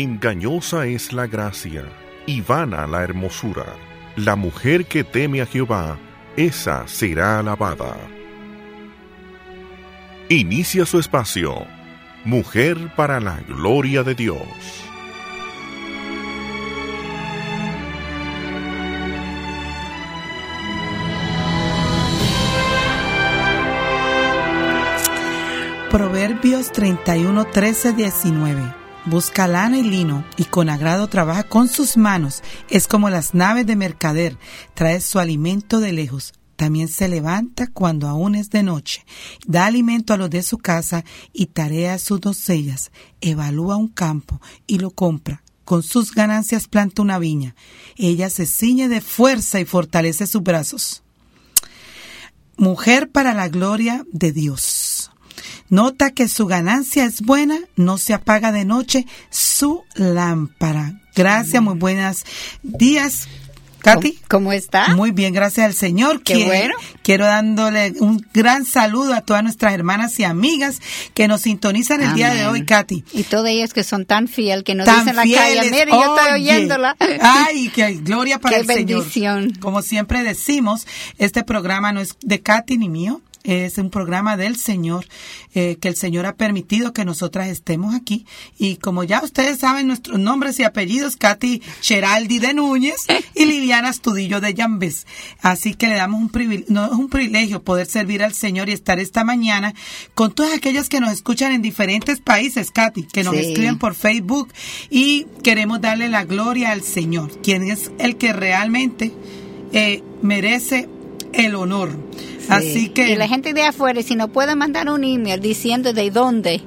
Engañosa es la gracia y vana la hermosura. La mujer que teme a Jehová, esa será alabada. Inicia su espacio. Mujer para la gloria de Dios. Proverbios 31, 13, 19. Busca lana y lino y con agrado trabaja con sus manos. Es como las naves de mercader. Trae su alimento de lejos. También se levanta cuando aún es de noche. Da alimento a los de su casa y tarea a sus doncellas. Evalúa un campo y lo compra. Con sus ganancias planta una viña. Ella se ciñe de fuerza y fortalece sus brazos. Mujer para la gloria de Dios. Nota que su ganancia es buena, no se apaga de noche su lámpara. Gracias, muy buenos días. Katy. ¿Cómo está? Muy bien, gracias al Señor. Qué bueno. Quiero dándole un gran saludo a todas nuestras hermanas y amigas que nos sintonizan el día de hoy, Katy. Y todas ellas que son tan fieles, que nos dicen la calle, mire, yo estoy oyéndola. Ay, que gloria para Qué el bendición. Señor. Como siempre decimos, este programa no es de Katy ni mío, es un programa del Señor, eh, que el Señor ha permitido que nosotras estemos aquí. Y como ya ustedes saben nuestros nombres y apellidos, Katy Cheraldi de Núñez y Liliana Astudillo de Llambés. Así que le damos un privilegio, no, es un privilegio poder servir al Señor y estar esta mañana con todas aquellas que nos escuchan en diferentes países, Katy, que nos Sí. escriben por Facebook y queremos darle la gloria al Señor, quien es el que realmente eh, merece el honor. Sí. Así que Y la gente de afuera, si nos puede mandar un email diciendo de dónde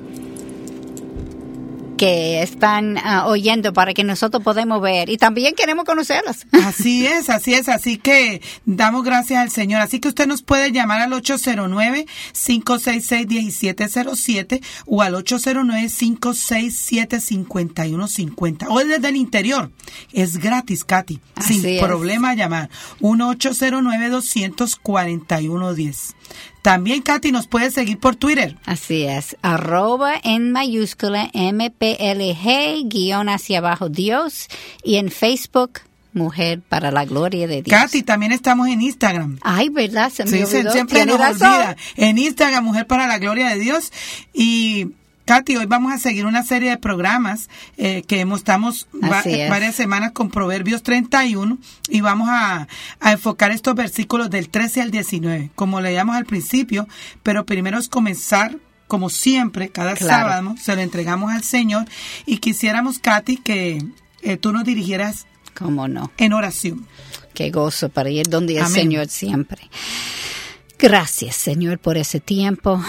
que están ah, oyendo para que nosotros podamos ver. Y también queremos conocerlas. Así es, así es, así que damos gracias al Señor. Así que usted nos puede llamar al 809-566-1707 o al 809-567-5150 o desde el interior. Es gratis, Katy, Así sin es. problema llamar. 1-809-241-10. También, Katy, nos puede seguir por Twitter. Así es, arroba en mayúscula MPLG, guion hacia abajo Dios, y en Facebook, Mujer para la Gloria de Dios. Katy, también estamos en Instagram. Ay, ¿verdad? Se me Sí, se- olvidó. siempre nos razón. olvida. En Instagram, Mujer para la Gloria de Dios. Y Katy, hoy vamos a seguir una serie de programas eh, que hemos, estamos va- Así es. varias semanas con Proverbios 31 y vamos a, a enfocar estos versículos del 13 al 19, como leíamos al principio, pero primero es comenzar. Como siempre, cada Claro. sábado se lo entregamos al Señor y quisiéramos, Katy, que eh, tú nos dirigieras ¿Cómo no? en oración. Qué gozo para ir donde el. Señor siempre. Gracias, Señor, por ese tiempo.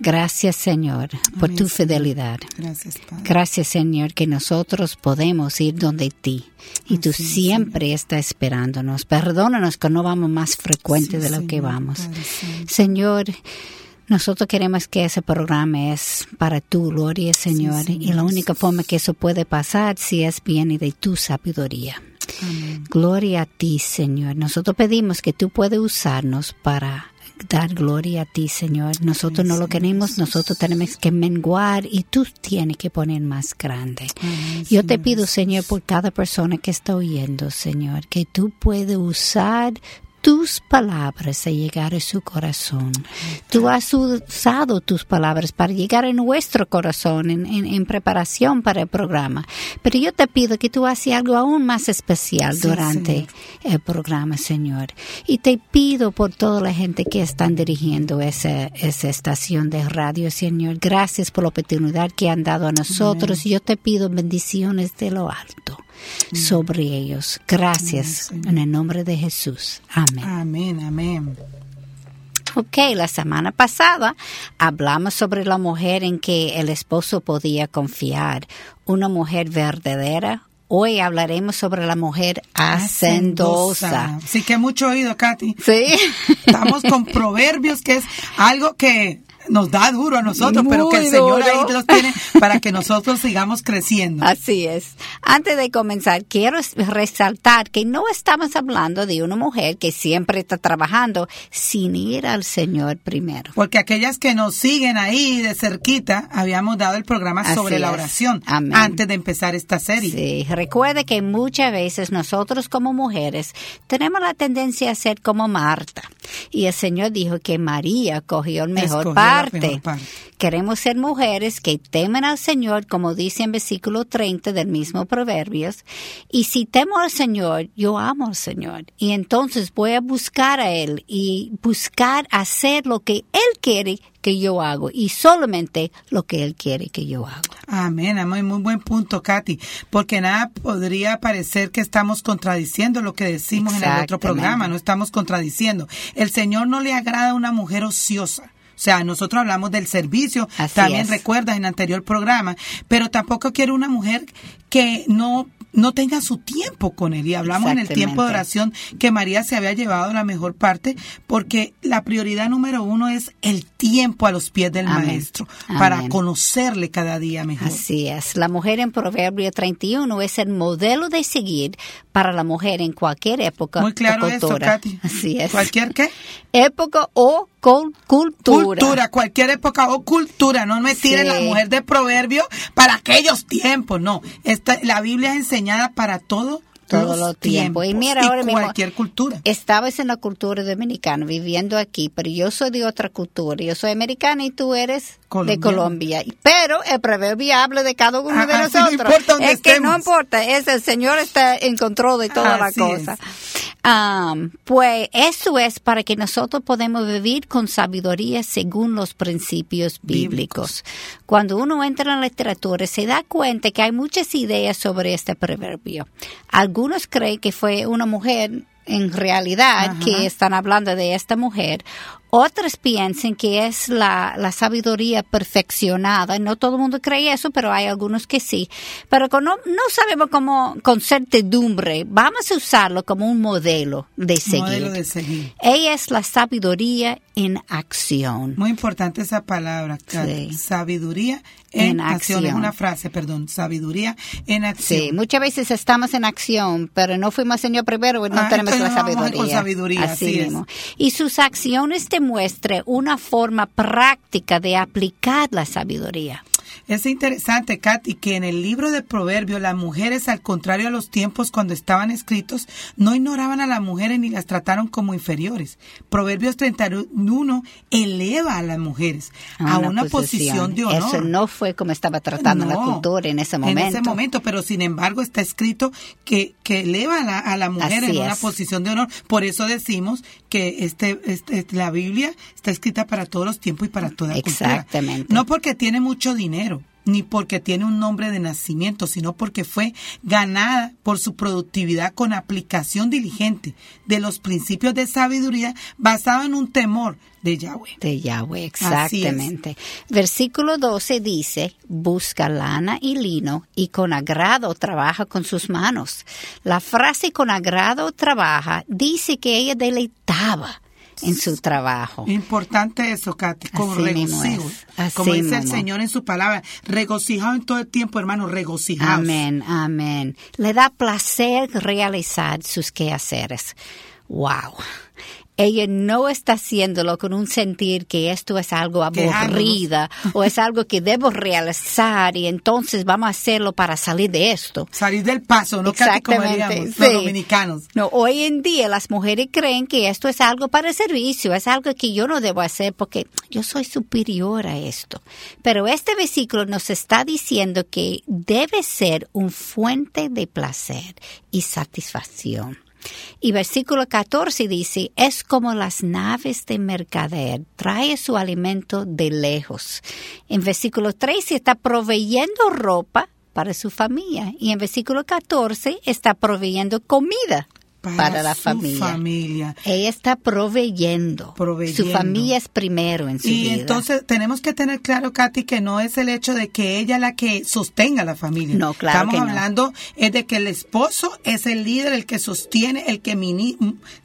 Gracias, Señor, por Amén, tu fidelidad. Gracias, Padre. Gracias, Señor, que nosotros podemos ir donde ti. Y tú Así es, siempre estás esperándonos. Perdónanos que no vamos más frecuente Sí, de lo que vamos. Padre. Señor, nosotros queremos que ese programa es para tu gloria, Señor. Y la única forma que eso puede pasar si es viene de tu sabiduría. Amén. Gloria a ti, Señor. Nosotros pedimos que tú puedes usarnos para dar gloria a ti, Señor. Nosotros no lo queremos, nosotros tenemos que menguar y tú tienes que poner más grande. Yo te pido. Señor, por cada persona que está oyendo, Señor, que tú puedes usar tus palabras a llegar a su corazón. Tú has usado tus palabras para llegar a nuestro corazón en, en- en preparación para el programa. Pero yo te pido que tú hagas algo aún más especial Sí, durante Señor. el programa, Señor. Y te pido por toda la gente que están dirigiendo esa, esa estación de radio, Señor. Gracias por la oportunidad que han dado a nosotros. Yo te pido bendiciones de lo alto sobre ellos. Gracias Amén, en el nombre de Jesús. Amén. Amén, amén. Ok, la semana pasada hablamos sobre la mujer en que el esposo podía confiar, una mujer verdadera. Hoy hablaremos sobre la mujer hacendosa. Sí, que mucho oído, Katy. Sí. Estamos con proverbios, que es algo que nos da duro a nosotros, pero que el Señor duro. ahí los tiene para que nosotros sigamos creciendo. Así es. Antes de comenzar, quiero resaltar que no estamos hablando de una mujer que siempre está trabajando sin ir al Señor primero. Porque aquellas que nos siguen ahí de cerquita, habíamos dado el programa Así sobre la oración Amén. antes de empezar esta serie. Sí, recuerde que muchas veces nosotros como mujeres tenemos la tendencia a ser como Marta. Y el Señor dijo que María cogió el mejor Escogió la parte. Queremos ser mujeres que temen al Señor, como dice en versículo 30 del mismo Proverbios. Y si temo al Señor, yo amo al Señor. Y entonces voy a buscar a Él y buscar hacer lo que Él quiere que yo hago y solamente lo que Él quiere que yo haga. Amén, amén, muy buen punto, Katy, porque nada podría parecer que estamos contradiciendo lo que decimos en el otro programa, no estamos contradiciendo. El Señor no le agrada a una mujer ociosa. O sea, nosotros hablamos del servicio, Así también es. recuerdas en el anterior programa, pero tampoco quiere una mujer que no no tenga su tiempo con él. Y hablamos en el tiempo de oración que María se había llevado la mejor parte, porque la prioridad número uno es el tiempo a los pies del Amén. maestro, para conocerle cada día mejor. Así es. La mujer en Proverbio 31 es el modelo de seguir para la mujer en cualquier época Muy claro o eso, cultura. Katy. Así es. ¿Cualquier qué? Época o cultura. Cultura, cualquier época o cultura. No me tiren Sí. la mujer de proverbio para aquellos tiempos. No, esta, la Biblia es enseñada para todo. Todo los lo tiempo. Y tiempos mira, ahora cualquier cultura. Estabas en la cultura dominicana viviendo aquí, pero yo soy de otra cultura. Yo soy americana y tú eres de. Colombia. Pero el proverbio habla de cada uno Ah, de no nosotros. importa donde es que no importa, es el Señor está en control de toda Así la cosa. Pues eso es para que nosotros podamos vivir con sabiduría según los principios bíblicos. Cuando uno entra en la literatura se da cuenta que hay muchas ideas sobre este proverbio. Algunos creen que fue una mujer en realidad Ajá. que están hablando de esta mujer. Otros piensan que es la, la sabiduría perfeccionada. No todo el mundo cree eso, pero hay algunos que sí. Pero con- no, no sabemos cómo, con certidumbre, vamos a usarlo como un modelo de seguir. Modelo de seguir. Ella es la sabiduría en acción. Muy importante esa palabra. Sí. Sabiduría en, En acción. Es acción. una frase, perdón. Sabiduría en acción. Sí, muchas veces estamos en acción, pero no fuimos Señor primero no Ah, tenemos la sabiduría. con sabiduría, así es. mismo. Y sus acciones demuestran una forma práctica de aplicar la sabiduría. Es interesante, Katy, que en el libro de Proverbios las mujeres, al contrario a los tiempos cuando estaban escritos, no ignoraban a las mujeres ni las trataron como inferiores. Proverbios 31 eleva a las mujeres a una, posición. de honor. Eso no fue como estaba tratando la No, cultura en ese momento. En ese momento, pero sin embargo está escrito que, que eleva a la, a la mujer Así en una posición de honor. Por eso decimos que este, este- la Biblia está escrita para todos los tiempos y para toda cultura. Exactamente. No porque tiene mucho dinero, ni porque tiene un nombre de nacimiento, sino porque fue ganada por su productividad con aplicación diligente de los principios de sabiduría basado en un temor de Yahweh. De Yahweh, exactamente. Versículo 12 dice, busca lana y lino y con agrado trabaja con sus manos. La frase con agrado trabaja dice que ella deleitaba en su trabajo. Importante eso, Katy, con Así regocijo. Así Como dice el. Señor en su palabra, regocijado en todo el tiempo, hermano, regocijados. Amén, amén. Le da placer realizar sus quehaceres. Wow. Ella no está haciéndolo con un sentir que esto es algo aburrida o es algo que debo realizar y entonces vamos a hacerlo para salir de esto. Salir del paso, ¿no? Como Exactamente, sí. los dominicanos. No, hoy en día las mujeres creen que esto es algo para servicio, es algo que yo no debo hacer porque yo soy superior a esto. Pero este versículo nos está diciendo que debe ser un fuente de placer y satisfacción. Y versículo 14 dice, es como las naves de mercader, trae su alimento de lejos. En versículo 13 está proveyendo ropa para su familia y en versículo 14 está proveyendo comida para, la su familia. familia. Ella está proveyendo. Proveyendo. Su familia es primero en su Y vida. entonces tenemos que tener claro, Katy, que no es el hecho de que ella la que sostenga la familia. No, claro Estamos que no. hablando es de que el esposo es el líder, el que sostiene, el que mini-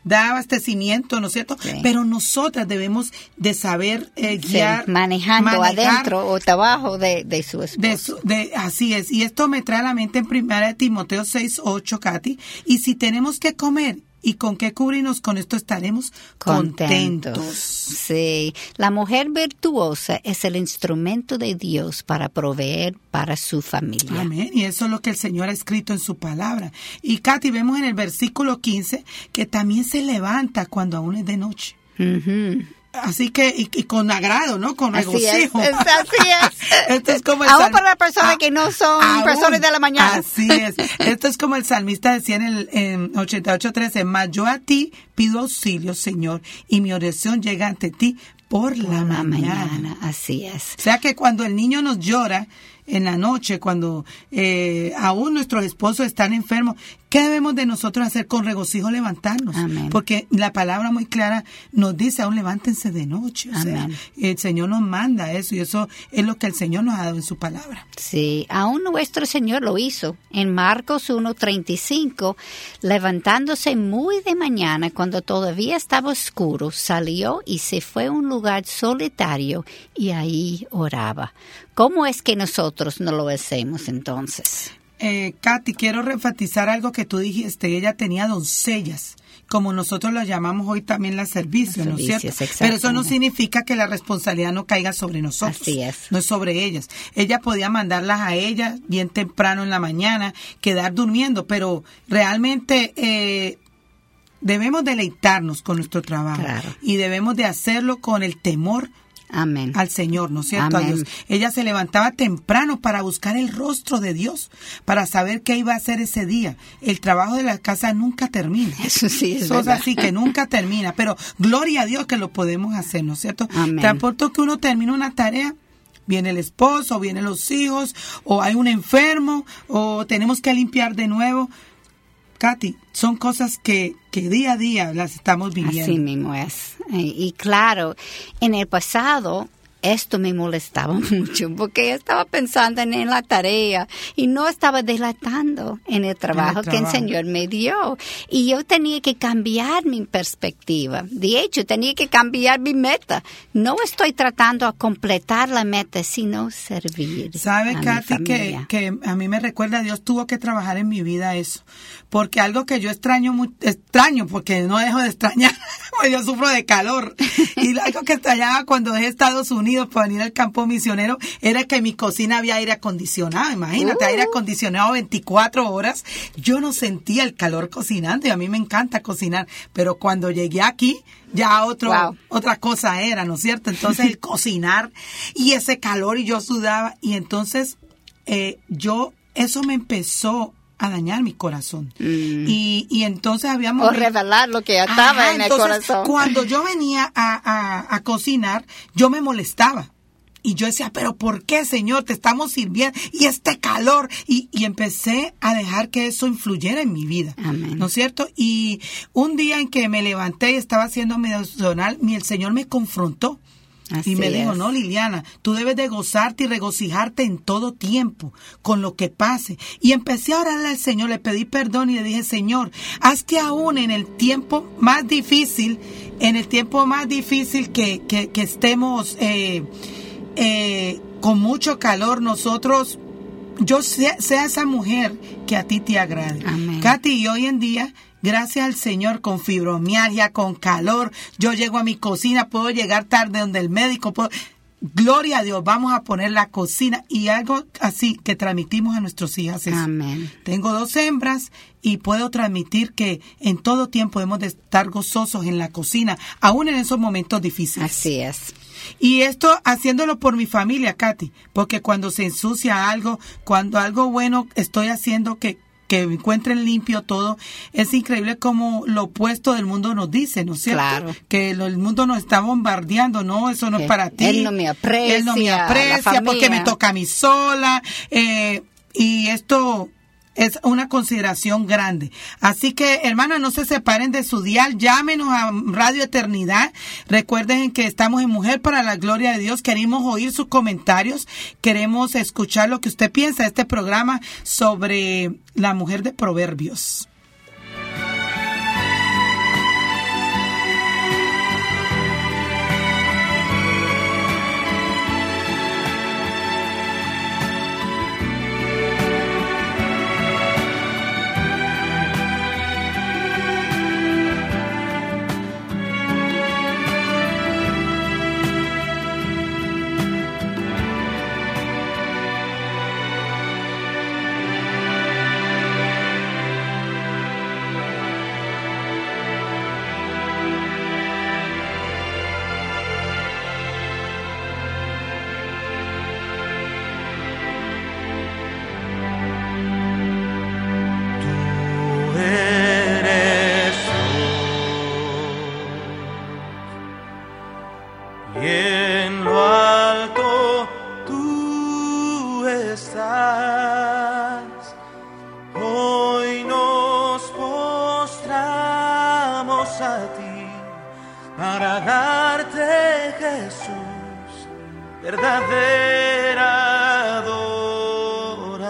da abastecimiento, ¿no es cierto? Sí. Pero nosotras debemos de saber eh, Sí, guiar, manejando manejar adentro o debajo de, de su esposo. de, su- de- así es. Y esto me trae a la mente en primera de Timoteo 6, 8, Katy. Y si tenemos que comer y con qué cubrirnos, con esto estaremos contentos. contentos. Sí, la mujer virtuosa es el instrumento de Dios para proveer para su familia. Amén. Y eso es lo que el Señor ha escrito en su palabra. Y Katy, vemos en el versículo 15 que también se levanta cuando aún es de noche. Ujú. Así que, y, y con agrado, ¿no? Con Así es, regocijo. así es. Esto es como el Aún sal- para las personas Ah, que no son aún. personas de la mañana. Así es. Esto es como el salmista decía en el en 88.13, mas yo a ti pido auxilio, Señor, y mi oración llega ante ti por, la, Por la mañana. mañana, así es. O sea que cuando el niño nos llora en la noche, cuando eh, aún nuestros esposos están enfermos, ¿qué debemos de nosotros hacer con regocijo? Levantarnos. Amén. Porque la palabra muy clara nos dice, aún levántense de noche. O sea, Amén. el Señor nos manda eso y eso es lo que el Señor nos ha dado en su palabra. Sí, aún nuestro Señor lo hizo. En Marcos 1.35, levantándose muy de mañana, cuando todavía estaba oscuro, salió y se fue a un lugar solitario y ahí oraba. ¿Cómo es que nosotros no lo hacemos entonces? Eh, Katy, quiero enfatizar algo que tú dijiste. Ella tenía doncellas, como nosotros las llamamos hoy también las servicios, ¿no es cierto? Pero eso no significa que la responsabilidad no caiga sobre nosotros. Así es. No es sobre ellas. Ella podía mandarlas a ella bien temprano en la mañana, quedar durmiendo, pero realmente eh, debemos deleitarnos con nuestro trabajo Claro. y debemos de hacerlo con el temor Amén. al Señor, ¿no es cierto? A Amén. Dios. Ella se levantaba temprano para buscar el rostro de Dios, para saber qué iba a hacer ese día. El trabajo de la casa nunca termina. Eso sí es Eso es verdad. así, que nunca termina. Pero gloria a Dios que lo podemos hacer, ¿no es cierto? Amén. Tan pronto que uno termina una tarea, viene el esposo, vienen los hijos, o hay un enfermo, o tenemos que limpiar de nuevo. Katy, son cosas que, que día a día las estamos viviendo. Así mismo es. Y, y claro, en el pasado esto me molestaba mucho porque estaba pensando en, en la tarea y no estaba delatando en el trabajo que el trabajo. Señor me dio. Y yo tenía que cambiar mi perspectiva. De hecho, tenía que cambiar mi meta. No estoy tratando a completar la meta, sino servir. ¿Sabe, a mi Katy, que, familia. que a mí me recuerda, Dios tuvo que trabajar en mi vida eso? Porque algo que yo extraño, extraño, porque no dejo de extrañar, porque yo sufro de calor. Y algo que extrañaba cuando dejé Estados Unidos para venir al campo misionero era que mi cocina había aire acondicionado. Imagínate, Uh. aire acondicionado 24 horas. Yo no sentía el calor cocinando y a mí me encanta cocinar. Pero cuando llegué aquí, ya otro, Wow. otra cosa era, ¿no es cierto? Entonces el cocinar y ese calor y yo sudaba y entonces eh, yo, eso me empezó a dañar mi corazón. Y, y entonces habíamos... O revelar lo que estaba Ajá, en el entonces, corazón. Cuando yo venía a, a- a cocinar, yo me molestaba. Y yo decía, pero ¿por qué, Señor? Te estamos sirviendo. Y este calor. Y, y empecé a dejar que eso influyera en mi vida. Amén. ¿No es cierto? Y un día en que me levanté y estaba haciendo mi devocional, mi- el Señor me confrontó. Así y me dijo, es. no, Liliana, tú debes de gozarte y regocijarte en todo tiempo, con lo que pase. Y empecé a orarle al Señor, le pedí perdón y le dije, Señor, haz que aún en el tiempo más difícil, en el tiempo más difícil que, que, que estemos eh, eh, con mucho calor, nosotros, yo sea, sea esa mujer que a ti te agrade. Amén. Katy, y hoy en día, gracias al Señor, con fibromialgia, con calor, yo llego a mi cocina, puedo llegar tarde donde el médico, puedo... Gloria a Dios, vamos a poner la cocina y algo así que transmitimos a nuestros hijas. es, Amén. Tengo dos hembras y puedo transmitir que en todo tiempo hemos de estar gozosos en la cocina, aún en esos momentos difíciles. Así es. Y esto haciéndolo por mi familia, Katy, porque cuando se ensucia algo, cuando algo bueno estoy haciendo que que encuentren limpio todo, es increíble como lo opuesto del mundo nos dice, ¿no es cierto? Claro. Que lo- el mundo nos está bombardeando, no, eso no es para ti. él no me aprecia, Él no me aprecia porque me toca a mí sola. eh, y esto es una consideración grande. Así que, hermanas, no se separen de su dial, llámenos a Radio Eternidad. Recuerden que estamos en Mujer para la Gloria de Dios. Queremos oír sus comentarios, queremos escuchar lo que usted piensa de este programa sobre la mujer de Proverbios. Verdadera adoración.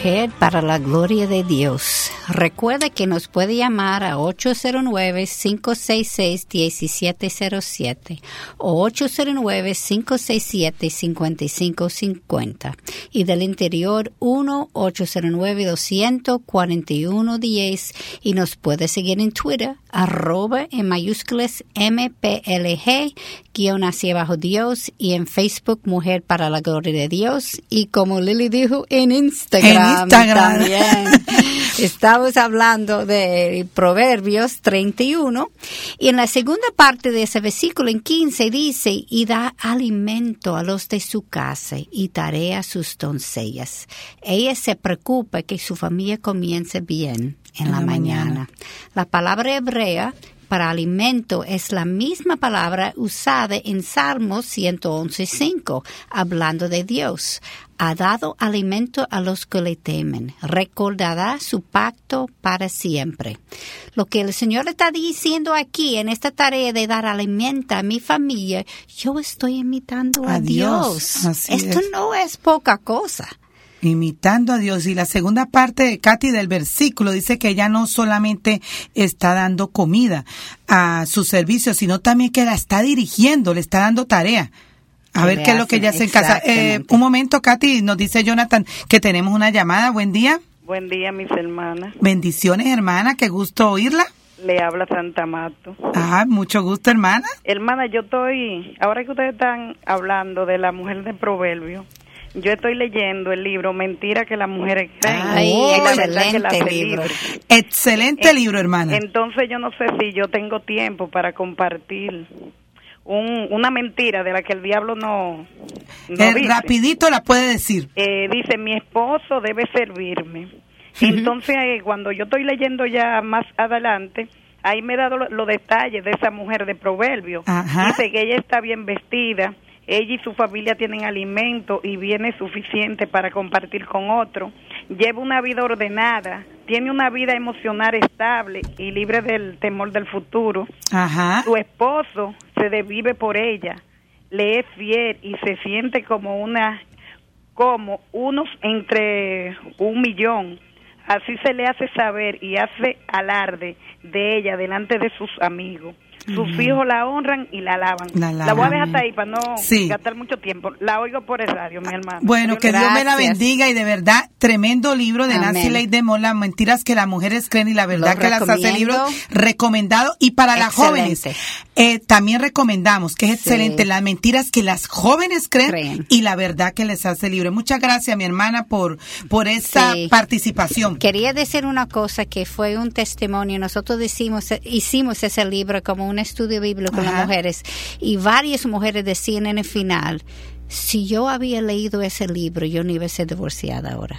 Mujer para la gloria de Dios. Recuerda que nos puede llamar a 809-566-1707 o 809-567-5550 y del interior 1-809-241-10 y nos puede seguir en Twitter arroba en mayúsculas MPLG guion hacia abajo Dios y en Facebook Mujer para la Gloria de Dios y como Lily dijo en Instagram, En Instagram. también. Estamos hablando de Proverbios 31 y en la segunda parte de ese versículo en 15 dice y da alimento a los de su casa y tarea a sus doncellas. Ella se preocupa que su familia comience bien en, la, mañana. La palabra hebrea para alimento es la misma palabra usada en Salmos 111.5, hablando de Dios. Ha dado alimento a los que le temen. Recordará su pacto para siempre. Lo que el Señor está diciendo aquí en esta tarea de dar alimento a mi familia, yo estoy imitando a, A Dios, Esto es. no es poca cosa. Imitando a Dios. Y la segunda parte de Katy del versículo dice que ella no solamente está dando comida a su servicio, sino también que la está dirigiendo, le está dando tarea. A ver qué es lo que ella hace en casa. Eh, un momento, Katy, nos dice Jonathan que tenemos una llamada. Buen día. Buen día, mis hermanas. Bendiciones, hermana. Qué gusto oírla. Le habla Santa Mato. Ah, mucho gusto, hermana. Hermana, yo estoy, ahora que ustedes están hablando de la mujer de Proverbio, yo estoy leyendo el libro Mentira que las mujeres creen. Ay, excelente libro. Excelente En- libro, hermana. Entonces yo no sé si yo tengo tiempo para compartir un, una mentira de la que el diablo no, no Eh, dice. rapidito la puede decir. Eh, dice, mi esposo debe servirme. Entonces, eh, cuando yo estoy leyendo ya más adelante, ahí me he dado lo- los detalles de esa mujer de proverbio. Ajá. Dice que ella está bien vestida, ella y su familia tienen alimento y bienes suficientes para compartir con otro. Lleva una vida ordenada, tiene una vida emocional estable y libre del temor del futuro. Ajá. Su esposo se desvive por ella, le es fiel y se siente como una como unos entre un millón. Así se le hace saber y hace alarde de ella delante de sus amigos. Sus hijos la honran y la alaban. La La, voy a dejar hasta ahí para no Sí. gastar mucho tiempo. La oigo por el radio, mi hermano. Bueno, que Dios me la bendiga y de verdad, tremendo libro de Nancy. Ley de Mola, Mentiras que las mujeres creen y la verdad Lo que las hace libro recomendado y para las jóvenes. eh, también recomendamos, que es Sí. excelente, las mentiras que las jóvenes creen, Creen. y la verdad que les hace libre. Muchas gracias, mi hermana, por, por esta Sí. participación. Quería decir una cosa que fue un testimonio. Nosotros decimos, hicimos ese libro como un estudio bíblico con las mujeres y varias mujeres decían en el final, si yo había leído ese libro, yo no iba a ser divorciada ahora.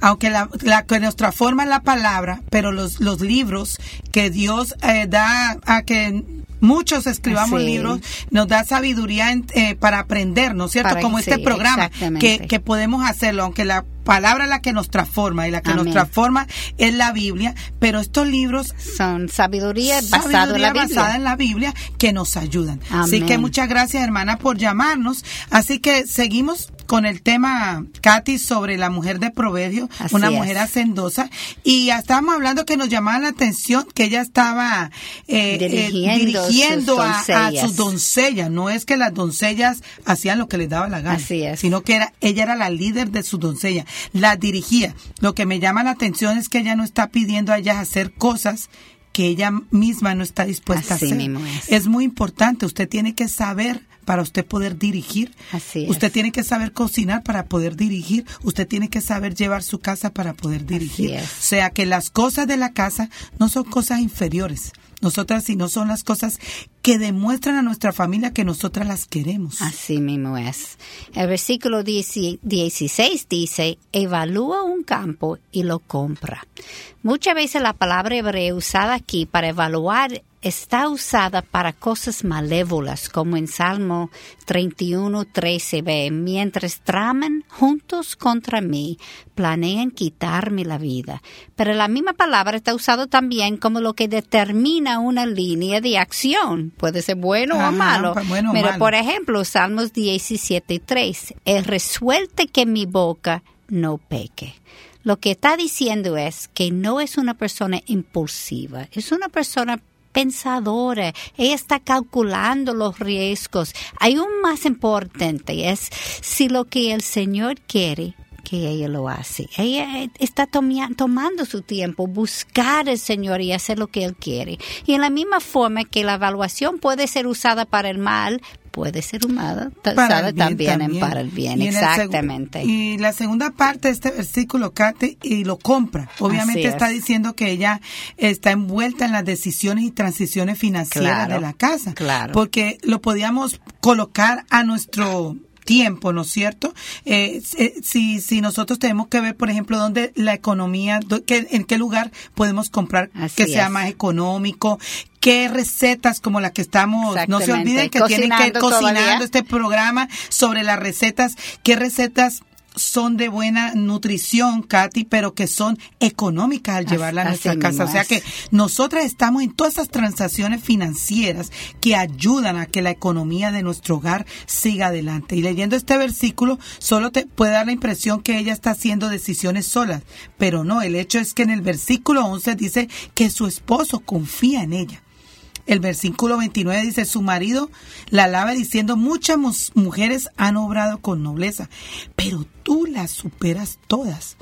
aunque la, la que nos transforma la palabra, pero los, los libros que Dios eh, da a que muchos escribamos Sí. libros, nos da sabiduría en- eh, para aprender, ¿no es cierto? Para- Como este programa, que, que podemos hacerlo, aunque la palabra la que nos transforma y la que nos transforma es la Biblia, pero estos libros Son sabiduría basada en sabiduría la Biblia. basada en la Biblia que nos ayudan. Así que muchas gracias, hermana, por llamarnos. Así que seguimos con el tema, Katy, sobre la mujer de Proverbio, Así una es. mujer hacendosa. Y estábamos hablando que nos llamaba la atención que ella estaba eh, eh, Dirigiendo sus a, a sus doncellas. No es que las doncellas hacían lo que les daba la gana, Así es. sino que era, ella era la líder de sus doncellas, la dirigía. Lo que me llama la atención es que ella no está pidiendo a ellas hacer cosas que ella misma no está dispuesta Así a hacer. mismo es. es muy importante, usted tiene que saber para usted poder dirigir. Así es. Usted tiene que saber cocinar para poder dirigir. Usted tiene que saber llevar su casa para poder dirigir. O sea que las cosas de la casa no son cosas inferiores. Nosotras, sino son las cosas que demuestran a nuestra familia que nosotras las queremos. Así mismo es. El versículo 10 16 dice, evalúa un campo y lo compra. Muchas veces la palabra hebrea usada aquí para evaluar está usada para cosas malévolas, como en Salmo 31, 13b, mientras traman juntos contra mí, planean quitarme la vida. Pero la misma palabra está usada también como lo que determina una línea de acción. Puede ser bueno Ajá, o malo. pues bueno o Pero malo. por ejemplo, Salmos 17, 3, el resuelte que mi boca no peque. Lo que está diciendo es que no es una persona impulsiva, es una persona pensadora, ella está calculando los riesgos. Hay un más importante, es si lo que el Señor quiere, que ella lo hace. Ella eh, está tomando su tiempo, buscar al Señor y hacer lo que Él quiere. Y en la misma forma que la evaluación puede ser usada para el mal, puede ser usada, usada también, en para el bien. Y el Exactamente. y la segunda parte de este versículo, Kate, y lo compra. Obviamente está es. diciendo que ella está envuelta en las decisiones y transiciones financieras Claro, de la casa. claro. Porque lo podíamos colocar a nuestro tiempo, ¿no es cierto? Eh, eh, si, si nosotros tenemos que ver, por ejemplo, dónde la economía, que- en qué lugar podemos comprar Así que sea más económico, qué recetas como la que estamos, no se olviden que tienen que ir Cocinando todavía. cocinando este programa sobre las recetas, qué recetas son de buena nutrición, Katy, pero que son económicas al llevarla a nuestra casa. O sea que nosotras estamos en todas esas transacciones financieras que ayudan a que la economía de nuestro hogar siga adelante. Y leyendo este versículo, solo te puede dar la impresión que ella está haciendo decisiones solas, pero no, el hecho es que en el versículo 11 dice que su esposo confía en ella. El versículo 29 dice, su marido la alaba diciendo, muchas mujeres han obrado con nobleza, pero tú las superas todas.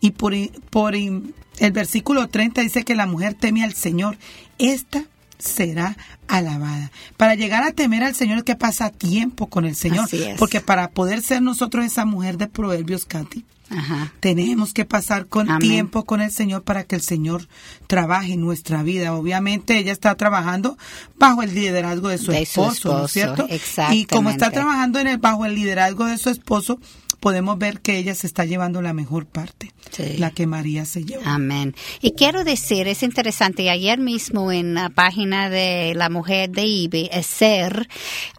Y por, por el versículo 30 dice que la mujer teme al Señor. Esta será alabada. Para llegar a temer al Señor hay que pasa tiempo con el Señor. Es. Porque para poder ser nosotros esa mujer de Proverbios, Katy, Ajá. tenemos que pasar con Amén. tiempo con el Señor para que el Señor trabaje en nuestra vida. Obviamente ella está trabajando bajo el liderazgo de su, De su esposo, ¿no es esposo, cierto? Y como está trabajando en el, bajo el liderazgo de su esposo, podemos ver que ella se está llevando la mejor parte, Sí. la que María se llevó. Amén. Y quiero decir, es interesante, ayer mismo en la página de la mujer de IBE, Ser,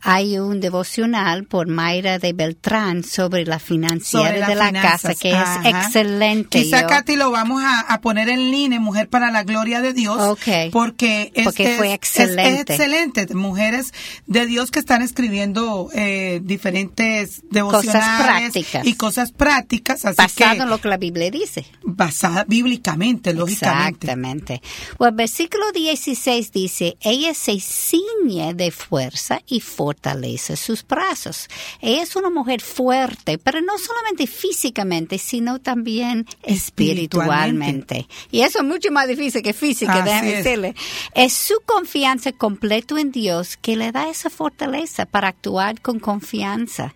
hay un devocional por Mayra de Beltrán sobre la financiera Sobre de la finanzas. casa, que Ajá. es excelente. Quizá, Yo- Katy, lo vamos a, a poner en línea, Mujer para la Gloria de Dios. Ok. Porque, es, Porque fue excelente. Es, excelente. Mujeres de Dios que están escribiendo eh, diferentes devocionales. prácticas. Prácticas. Y cosas prácticas, así Basado que en lo que la Biblia dice. basada bíblicamente, lógicamente. Exactamente. Bueno, el versículo 16 dice, ella se ciñe de fuerza y fortalece sus brazos. Ella es una mujer fuerte, pero no solamente físicamente, sino también espiritualmente. Y eso es mucho más difícil que física, Así déjame es. decirle. Es su confianza completo en Dios que le da esa fortaleza para actuar con confianza.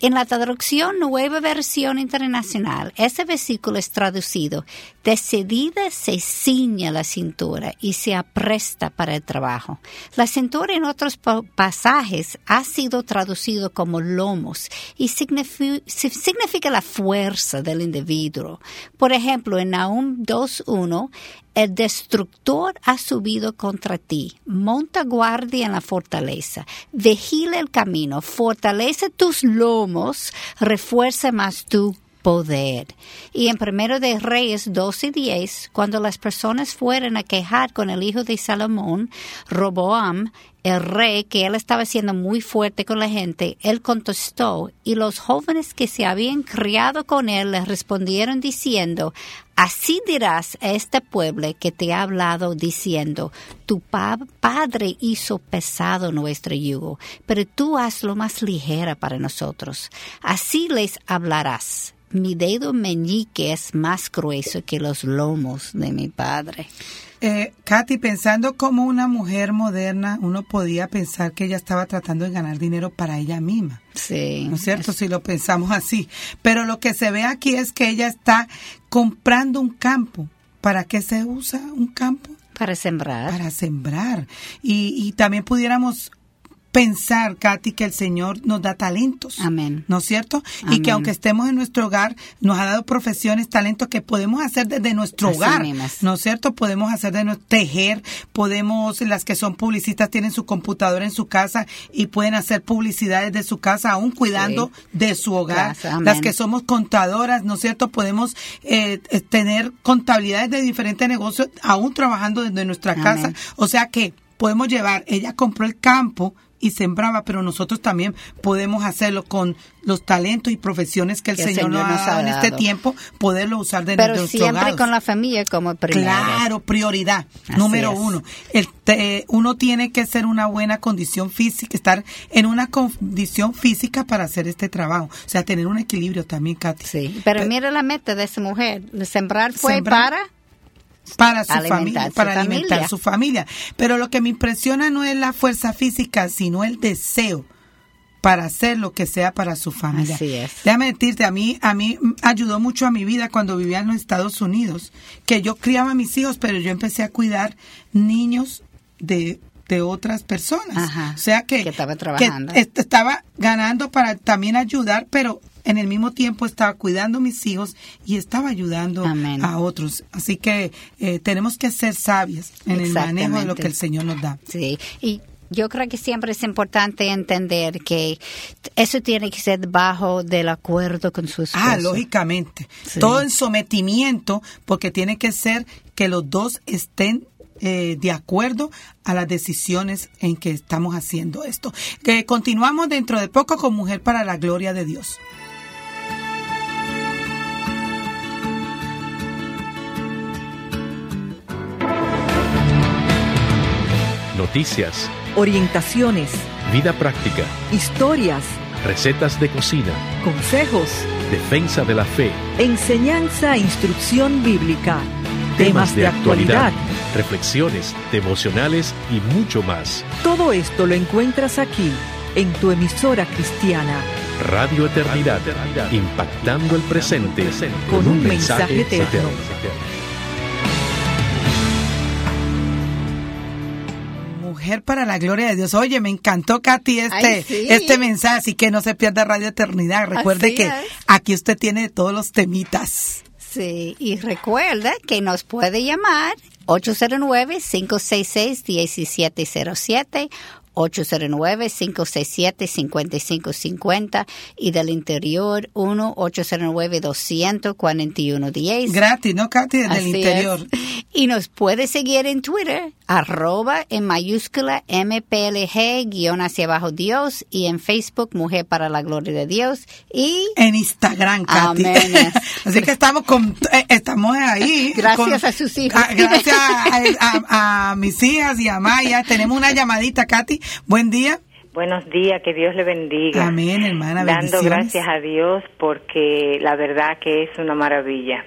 En la traducción Nueva Versión Internacional, ese versículo es traducido, decidida se ciña la cintura y se apresta para el trabajo. La cintura en otros pa- pasajes ha sido traducido como lomos y signifi- si- significa la fuerza del individuo. Por ejemplo, en Nahum 2.1, el destructor ha subido contra ti. Monta guardia en la fortaleza. Vigila el camino. Fortalece tus lomos. Refuerza más tu poder. Y en Primero de Reyes 12 y 10, cuando las personas fueron a quejar con el hijo de Salomón, Roboam, el rey, que él estaba siendo muy fuerte con la gente, él contestó, y los jóvenes que se habían criado con él le respondieron diciendo, Así dirás a este pueblo que te ha hablado diciendo, tu pa- padre hizo pesado nuestro yugo, pero tú hazlo más ligera para nosotros. Así les hablarás. Mi dedo meñique es más grueso que los lomos de mi padre. Eh, Katy, pensando como una mujer moderna, uno podía pensar que ella estaba tratando de ganar dinero para ella misma. Sí. ¿No es cierto? Si lo pensamos así. Pero lo que se ve aquí es que ella está comprando un campo. ¿Para qué se usa un campo? Para sembrar. Para sembrar. Y, y también pudiéramos pensar, Katy, que el Señor nos da talentos. Amén. ¿No es cierto? Y que aunque estemos en nuestro hogar, nos ha dado profesiones, talentos que podemos hacer desde nuestro Así hogar. ¿No es cierto? Podemos hacer de nuestro tejer, podemos, las que son publicistas tienen su computadora en su casa y pueden hacer publicidades de su casa, aún cuidando Sí. de su hogar. Las que somos contadoras, ¿no es cierto? Podemos eh, eh, tener contabilidades de diferentes negocios, aún trabajando desde nuestra Amén. casa. O sea que podemos llevar, ella compró el campo y sembraba, pero nosotros también podemos hacerlo con los talentos y profesiones que el, Que el Señor, nos Señor ha dado en este dado. tiempo, poderlo usar de Pero siempre hogar. con la familia como primero. Claro, prioridad. Así número es. uno. El te- uno tiene que ser una buena condición física, estar en una condición física para hacer este trabajo. O sea, tener un equilibrio también, Katy. Sí, pero Pe- mira la meta de esa mujer. Sembrar fue Sembrar. para para su alimentar familia, su para familia. alimentar su familia. Pero lo que me impresiona no es la fuerza física, sino el deseo para hacer lo que sea para su familia. Así es. Déjame decirte, a mí, a mí ayudó mucho a mi vida cuando vivía en los Estados Unidos, que yo criaba a mis hijos, pero yo empecé a cuidar niños de de otras personas. Ajá, o sea que, que estaba trabajando. que estaba ganando para también ayudar, pero en el mismo tiempo estaba cuidando a mis hijos y estaba ayudando Amén. a otros. Así que eh, tenemos que ser sabias en el manejo de lo que el Señor nos da. Sí, y yo creo que siempre es importante entender que eso tiene que ser bajo del acuerdo con su esposo. Ah, lógicamente. Sí. Todo en sometimiento, porque tiene que ser que los dos estén eh, de acuerdo a las decisiones en que estamos haciendo esto. Que continuamos dentro de poco con Mujer para la Gloria de Dios. Noticias, orientaciones, vida práctica, historias, recetas de cocina, consejos, defensa de la fe, enseñanza e instrucción bíblica, temas de actualidad. reflexiones, devocionales y mucho más. Todo esto lo encuentras aquí, en tu emisora cristiana, Radio Eternidad, impactando el presente con un mensaje eterno. Mujer para la Gloria de Dios. Oye, me encantó, Katy, este, Ay, sí. este mensaje, así que no se pierda Radio Eternidad. Recuerde Así que es. aquí usted tiene todos los temitas. Sí, y recuerda que nos puede llamar 809-566-1707, 809-567-5550 y del interior 1-809-241-10. Gratis, ¿no, Katy? Desde el Así interior. es. Y nos puede seguir en Twitter, arroba en mayúscula MPLG guion hacia abajo Dios y en Facebook Mujer para la Gloria de Dios y En Instagram, Katy. Así que estamos con, eh, estamos ahí. Gracias con- a sus hijos. Ah, gracias a, a- a mis hijas y a Maya. Tenemos una llamadita, Katy. Buen día. Buenos días, que Dios le bendiga. Amén, hermana. Dando gracias a Dios porque la verdad que es una maravilla.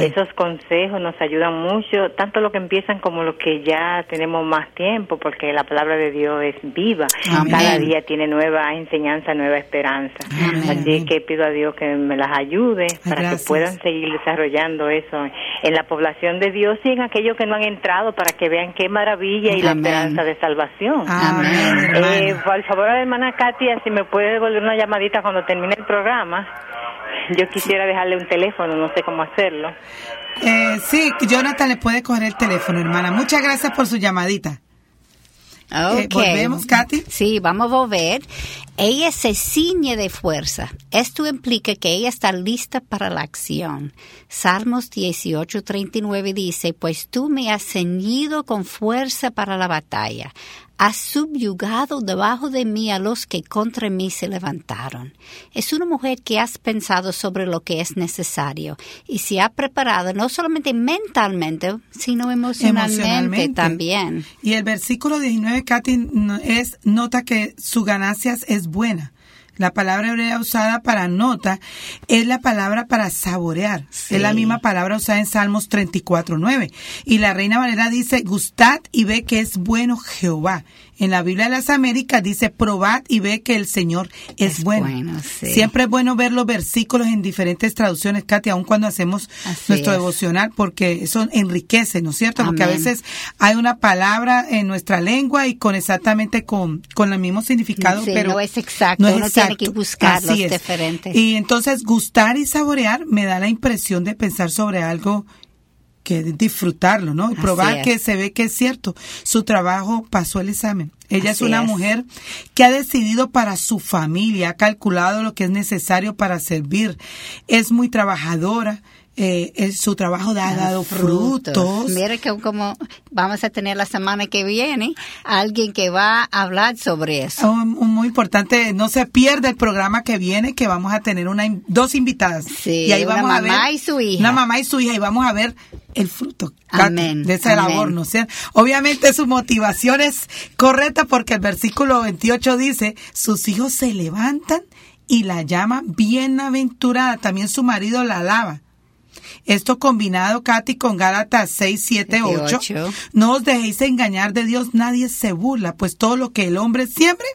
Esos consejos nos ayudan mucho, tanto lo que empiezan como lo que ya tenemos más tiempo, porque la palabra de Dios es viva. Amén. Cada día tiene nueva enseñanza, nueva esperanza. Amén. Así que pido a Dios que me las ayude para gracias. que puedan seguir desarrollando eso en la población de Dios y en aquellos que no han entrado para que vean qué maravilla y la esperanza de salvación. Amén, Amén. Eh, por favor, hermana Katia, si me puede devolver una llamadita cuando termine el programa. Yo quisiera dejarle un teléfono, no sé cómo hacerlo. Eh, sí, Jonathan le puede coger el teléfono, hermana. Muchas gracias por su llamadita. Eh, Ok. ¿volvemos, Katy? Sí, vamos a volver. Ella se ciñe de fuerza. Esto implica que ella está lista para la acción. Salmos 18:39 dice, pues tú me has ceñido con fuerza para la batalla. Has subyugado debajo de mí a los que contra mí se levantaron. Es una mujer que has pensado sobre lo que es necesario y se ha preparado no solamente mentalmente, sino emocionalmente, también. Y el versículo 19, Katy, es nota que su ganancias es buena. La palabra hebrea usada para nota es la palabra para saborear. Sí. Es la misma palabra usada en Salmos 34.9. Y la Reina Valera dice, gustad y ve que es bueno Jehová. En la Biblia de las Américas dice, probad y ve que el Señor es, Es bueno. bueno, sí. Siempre es bueno ver los versículos en diferentes traducciones, Katy, aun cuando hacemos Así nuestro es. devocional, porque eso enriquece, ¿no es cierto? Porque a veces hay una palabra en nuestra lengua y con exactamente con, con el mismo significado, Sí, pero no es exacto, uno tiene que buscar los es. diferentes. Y entonces gustar y saborear me da la impresión de pensar sobre algo que disfrutarlo, ¿no? Y probar es. que se ve que es cierto. Su trabajo pasó el examen. Ella es una es. mujer que ha decidido para su familia, ha calculado lo que es necesario para servir. Es muy trabajadora. eh, su trabajo ha dado frutos. Mira que como vamos a tener la semana que viene alguien que va a hablar sobre eso. Un- un muy importante, no se pierde el programa que viene, que vamos a tener una dos invitadas. Sí, y ahí una vamos a mamá ver y su hija. Una mamá y su hija y vamos a ver el fruto Amén, de esa amén. labor, ¿no es cierto? Obviamente su motivación es correcta porque el versículo 28 dice, sus hijos se levantan y la llaman bienaventurada, también su marido la alaba. Esto combinado, Katy, con Gálatas 6, 7, 8. Ocho. No os dejéis engañar de Dios, nadie se burla, pues todo lo que el hombre siembre,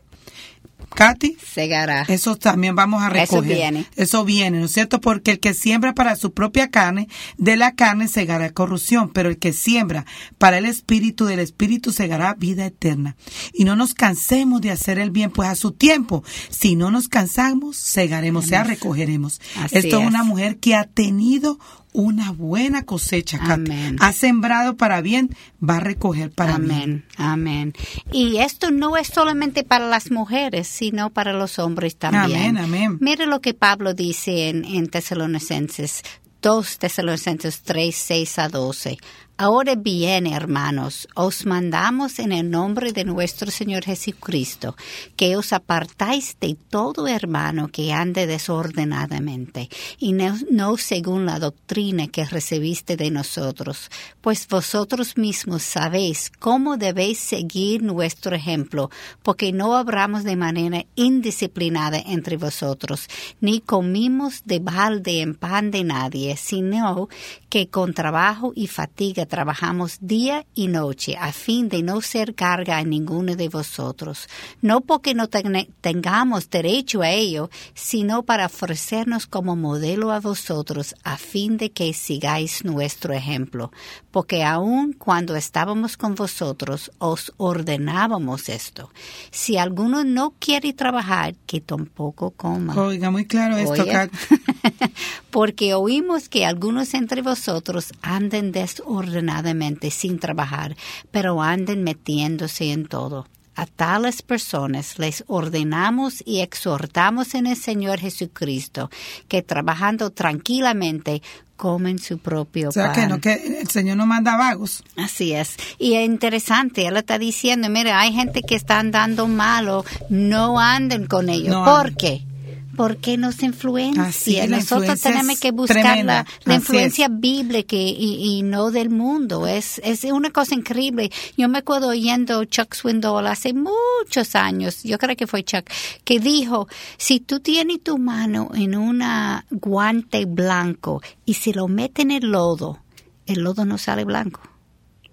Katy, Segará. eso también vamos a Eso recoger. viene. Eso viene, ¿no es cierto? Porque el que siembra para su propia carne, de la carne segará corrupción, pero el que siembra para el espíritu, del espíritu segará vida eterna. Y no nos cansemos de hacer el bien, pues a su tiempo, si no nos cansamos, segaremos, o sea, recogeremos. Así Esto es es. una mujer que ha tenido una buena cosecha. Amén. Ha sembrado para bien, va a recoger para bien. Amén, amén. Y esto no es solamente para las mujeres, sino para los hombres también. Amén, amén. Mira lo que Pablo dice en, en Tesalonicenses 2 Tesalonicenses 3, 6 a 12. Ahora bien, hermanos, os mandamos en el nombre de nuestro Señor Jesucristo que os apartáis de todo hermano que ande desordenadamente y no, según la doctrina que recibiste de nosotros, pues vosotros mismos sabéis cómo debéis seguir nuestro ejemplo, porque no obramos de manera indisciplinada entre vosotros, ni comimos de balde en pan de nadie, sino que con trabajo y fatiga trabajamos día y noche a fin de no ser carga a ninguno de vosotros, no porque no ten- tengamos derecho a ello, sino para ofrecernos como modelo a vosotros a fin de que sigáis nuestro ejemplo, porque aun cuando estábamos con vosotros os ordenábamos esto. Si alguno no quiere trabajar, que tampoco coma. Oiga, muy claro esto, Oye. Porque oímos que algunos entre vosotros anden desordenadamente sin trabajar, pero anden metiéndose en todo. a tales personas les ordenamos y exhortamos en el Señor Jesucristo que trabajando tranquilamente comen su propio O sea, pan. que, no, que el Señor no manda vagos. Así es. Y es interesante, él está diciendo, mira, hay gente que está andando malo, no anden con ellos. No ¿Por qué? Porque nos influencia. Así es, Nosotros tenemos que buscar tremenda. la, influencia bíblica y, y no del mundo. Es, es una cosa increíble. Yo me acuerdo oyendo Chuck Swindoll hace muchos años, yo creo que fue Chuck, que dijo, si tú tienes tu mano en un guante blanco y si lo metes en el lodo, el lodo no sale blanco.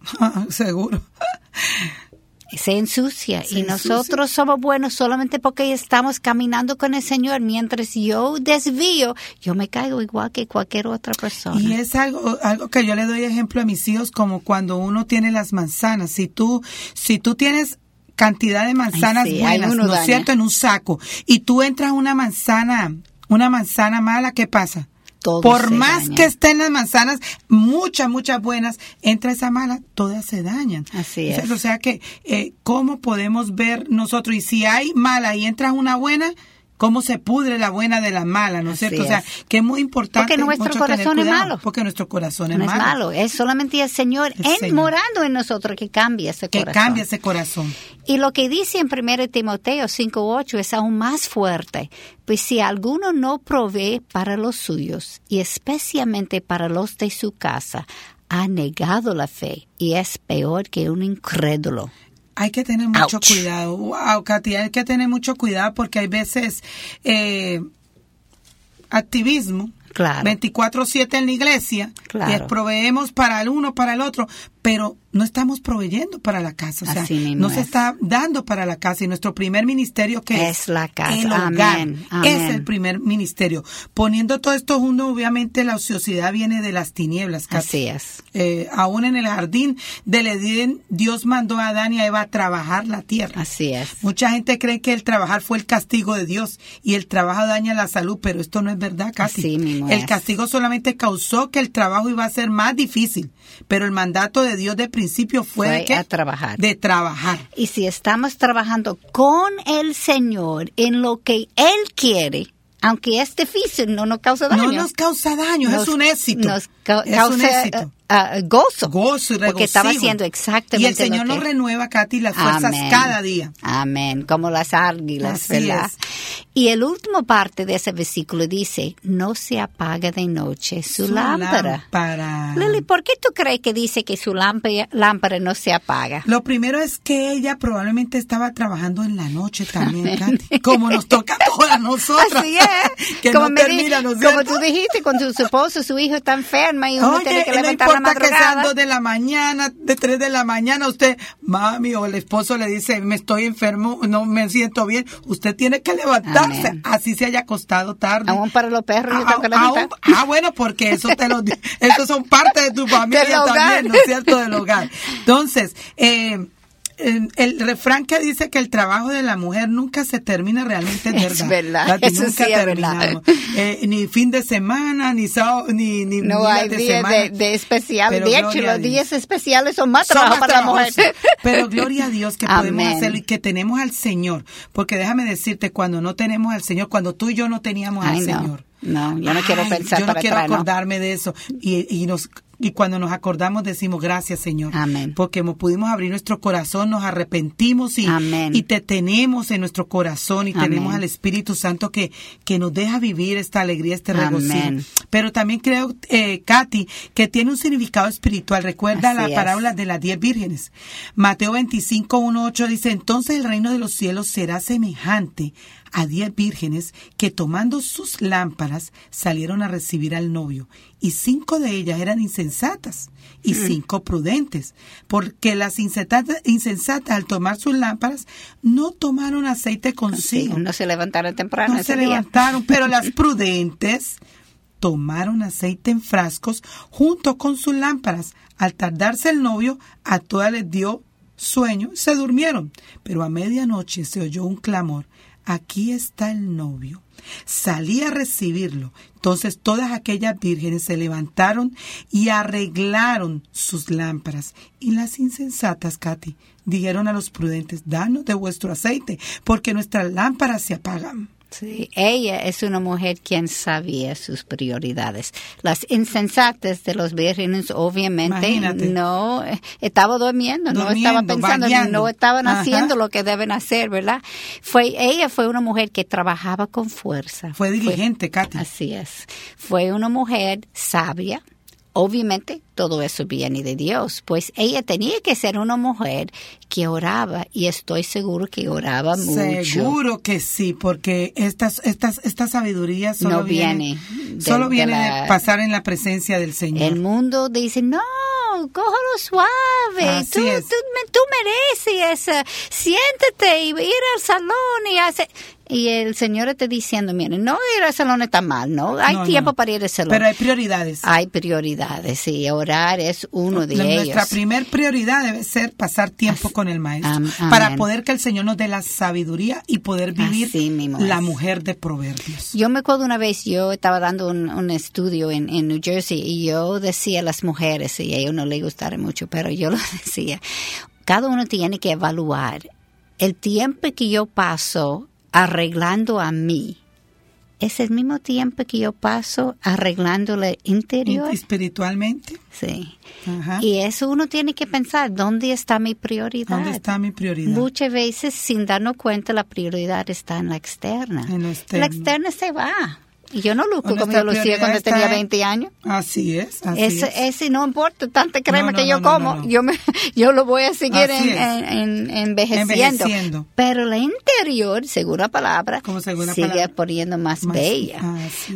Seguro. Se ensucia Se y nosotros somos buenos solamente porque estamos caminando con el Señor. Mientras yo desvío, yo me caigo igual que cualquier otra persona. Y es algo, algo que yo le doy ejemplo a mis hijos como cuando uno tiene las manzanas. Si tú, si tú tienes cantidad de manzanas Ay, sí, hay buenas, ¿no es cierto? En un saco y tú entras una manzana, una manzana mala, ¿qué pasa? Todo Por más daña. que estén las manzanas, muchas, muchas buenas, entra esa mala, todas se dañan. Así O sea, es. O sea que, eh, ¿cómo podemos ver nosotros? Y si hay mala y entra una buena, ¿cómo se pudre la buena de la mala? ¿No es cierto? O sea, es. que es muy importante. Porque nuestro corazón es cuidado, malo. Porque nuestro corazón es no es malo. malo, es solamente el Señor El Señor. morando en nosotros que cambia ese Que corazón. cambie ese corazón. Y lo que dice en 1 Timoteo 5.8 es aún más fuerte. Pues si alguno no provee para los suyos, y especialmente para los de su casa, ha negado la fe y es peor que un incrédulo. Hay que tener mucho Ouch. cuidado. Wow, Katy, hay que tener mucho cuidado porque hay veces eh, activismo. Claro. 24-7 en la iglesia. Claro. Y proveemos para el uno, para el otro, pero no estamos proveyendo para la casa. O sea, Así no se es. está dando para la casa. Y nuestro primer ministerio que Es la casa. El hogar. Amén. Amén. Es el primer ministerio. Poniendo todo esto junto, obviamente la ociosidad viene de las tinieblas. Katy. Así es. Eh, aún en el jardín del Edén, Dios mandó a Adán y a Eva a trabajar la tierra. Así es. Mucha gente cree que el trabajar fue el castigo de Dios y el trabajo daña la salud, pero esto no es verdad, casi. Así mismo el castigo solamente causó que el trabajo iba a ser más difícil, pero el mandato de Dios de principio fue, Fue de qué? a trabajar. De trabajar. Y si estamos trabajando con el Señor en lo que Él quiere, aunque es difícil, no nos causa daño. No nos causa daño, Nos- es un éxito. Nos ca- es causa un éxito. Ah, gozo. Gozo y regocijo. Porque estaba haciendo exactamente Y el Señor lo nos renueva, Katy, las fuerzas Amén. cada día. Amén, como las águilas, Así ¿verdad? es. Y el último parte de ese versículo dice, no se apaga de noche su, lámpara. lámpara. Lili, ¿por qué tú crees que dice que su lámpara, lámpara no se apaga? Lo primero es que ella probablemente estaba trabajando en la noche también, Katy, como nos toca a todas nosotras. Así es. que como, no termina, ¿no como tú dijiste, con tu esposo, su hijo está enferma y uno Oye, tiene que no levantar la importa que sean dos de la mañana, de tres de la mañana, usted, mami, o el esposo le dice, me estoy enfermo, no me siento bien, usted tiene que levantarse, Amén. así se haya acostado tarde. Aún para los perros yo Ah, tengo que levantar. aún- ah, bueno, porque eso te lo esos son parte de tu familia también, ¿no es cierto? Del hogar. Entonces, eh, el, refrán que dice que el trabajo de la mujer nunca se termina realmente es Es verdad. verdad, Katy, eso nunca sí es verdad. terminamos. Eh, ni fin de semana, ni sábado, ni, ni No hay de días semana. de, de especial. Pero De hecho, los días especiales son más Son trabajo más para la mujer. Pero gloria a Dios que podemos Amén. hacerlo y que tenemos al Señor. Porque déjame decirte, cuando no tenemos al Señor, cuando tú y yo no teníamos Ay, al no. Señor. No, yo no quiero pensar Yo no para quiero atrás, no. acordarme de eso. Y, y, nos, y cuando nos acordamos decimos gracias, Señor. Amén. Porque mo- pudimos abrir nuestro corazón, nos arrepentimos y, Amén. y te tenemos en nuestro corazón y Amén. tenemos al Espíritu Santo que, que nos deja vivir esta alegría, este Amén. regocijo. Pero también creo, eh, Katy, que tiene un significado espiritual. Recuerda Así la es. parábola de las diez vírgenes. Mateo 25, 1, 8 dice, entonces el reino de los cielos será semejante a diez vírgenes que tomando sus lámparas salieron a recibir al novio. Y cinco de ellas eran insensatas y cinco prudentes, porque las insensatas, insensatas al tomar sus lámparas no tomaron aceite Sí, consigo. no se levantaron temprano no se día. levantaron, pero las prudentes tomaron aceite en frascos junto con sus lámparas. Al tardarse el novio, a todas les dio sueño, se durmieron. Pero a medianoche se oyó un clamor. Aquí está el novio. salía a recibirlo. Entonces todas aquellas vírgenes se levantaron y arreglaron sus lámparas. Y las insensatas, Katy, dijeron a los prudentes, danos de vuestro aceite, porque nuestras lámparas se apagan. Sí, ella es una mujer quien sabía sus prioridades. Las insensatas de los vírgenes obviamente Imagínate. no eh, estaba durmiendo, no estaba pensando, no estaban Ajá. haciendo lo que deben hacer, ¿verdad? Fue ella fue una mujer que trabajaba con fuerza. Fue diligente, Katy. Así es. Fue una mujer sabia. Obviamente todo eso viene de Dios, pues ella tenía que ser una mujer que oraba y estoy seguro que oraba mucho. Seguro que sí, porque estas, estas, esta sabiduría solo No viene, viene de- solo de viene la- de pasar en la presencia del Señor. El mundo dice, no, cógelo suave, tú, tú, tú mereces siéntate y ir al salón y hacer... Y el Señor está diciendo, miren, no ir al salón está mal, ¿no? Hay No, tiempo no. para ir al salón. Pero hay prioridades. Hay prioridades y orar es uno de ellos. Nuestra primer prioridad debe ser pasar tiempo con el Maestro Am- para poder que el Señor nos dé la sabiduría y poder vivir la mujer de Proverbios. Yo me acuerdo una vez, yo estaba dando un, un estudio en, en New Jersey y yo decía a las mujeres, y a ellos no les gustara mucho, pero yo lo decía, cada uno tiene que evaluar el tiempo que yo paso arreglando a mí. Es el mismo tiempo que yo paso arreglando el interior. Espiritualmente, Sí. Ajá. Y eso uno tiene que pensar, ¿dónde está mi prioridad? ¿dónde está mi prioridad? Muchas veces, sin darnos cuenta, la prioridad está en la externa. En lo externo. La externa se va. Y yo no Nuestra como yo lucía cuando tenía en- 20 años. Así es, así Ese, es. ese no importa, tanta crema No, no, que yo no, como. Yo, me, yo lo voy a seguir en, en- en- envejeciendo. Envejeciendo. Pero la interior, según la palabra, Como según la sigue palabra. poniendo más, Más- bella.